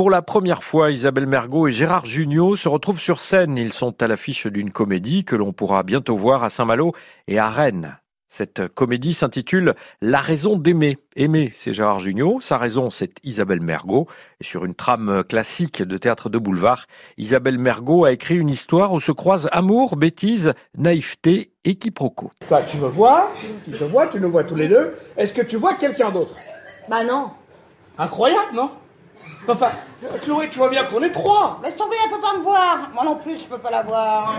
Pour la première fois, Isabelle Mergot et Gérard Jugnot se retrouvent sur scène. Ils sont à l'affiche d'une comédie que l'on pourra bientôt voir à Saint-Malo et à Rennes. Cette comédie s'intitule La raison d'aimer. Aimer, c'est Gérard Jugnot. Sa raison, c'est Isabelle Mergot. Et sur une trame classique de théâtre de boulevard, Isabelle Mergot a écrit une histoire où se croisent amour, bêtise, naïveté et quiproquo. Toi, tu me vois, tu te vois, tu nous vois tous les deux. Est-ce que tu vois quelqu'un d'autre? Bah non. Incroyable, non? Enfin, Chloé, tu vois bien qu'on est trois. Laisse tomber, elle peut pas me voir. Moi non plus, je peux pas la voir.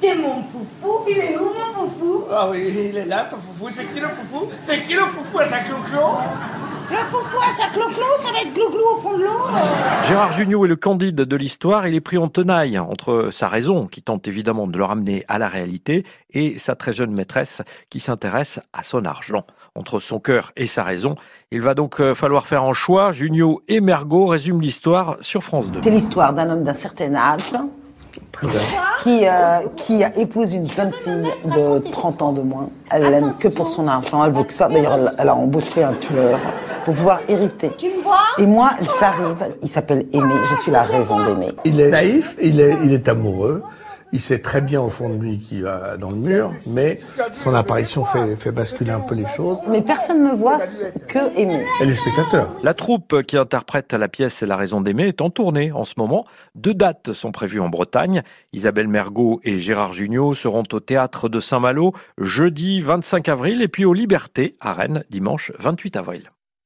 T'es mon foufou, il est où mon foufou? Ah oui, il est là, ton foufou. C'est qui le foufou? C'est qui le foufou à sa clo-clo? Le foufou à sa clo-clo, ça va être glouglou au fond de l'eau. Gérard Jugnot est le candide de l'histoire. Il est pris en tenaille entre sa raison, qui tente évidemment de le ramener à la réalité, et sa très jeune maîtresse, qui s'intéresse à son argent. Entre son cœur et sa raison, il va donc euh, falloir faire un choix. Jugnot et Mergot résument l'histoire sur France 2. C'est l'histoire d'un homme d'un certain âge qui, euh, qui épouse une jeune fille de 30 ans de moins. Elle l'aime que pour son argent, elle veut que ça. D'ailleurs, elle, elle a embauché un tueur pour pouvoir hériter. Tu me vois? Et moi, j'arrive, il s'appelle Aimé, je suis la raison d'aimer. Il est naïf, il est, il est amoureux. Il sait très bien au fond de lui qu'il va dans le mur, mais son apparition fait, fait basculer un peu les choses. Mais personne ne voit que Aimé. Et les spectateurs. La troupe qui interprète la pièce La raison d'aimer est en tournée en ce moment. Deux dates sont prévues en Bretagne. Isabelle Mergot et Gérard Jugnot seront au théâtre de Saint-Malo jeudi 25 avril et puis aux Libertés à Rennes dimanche 28 avril.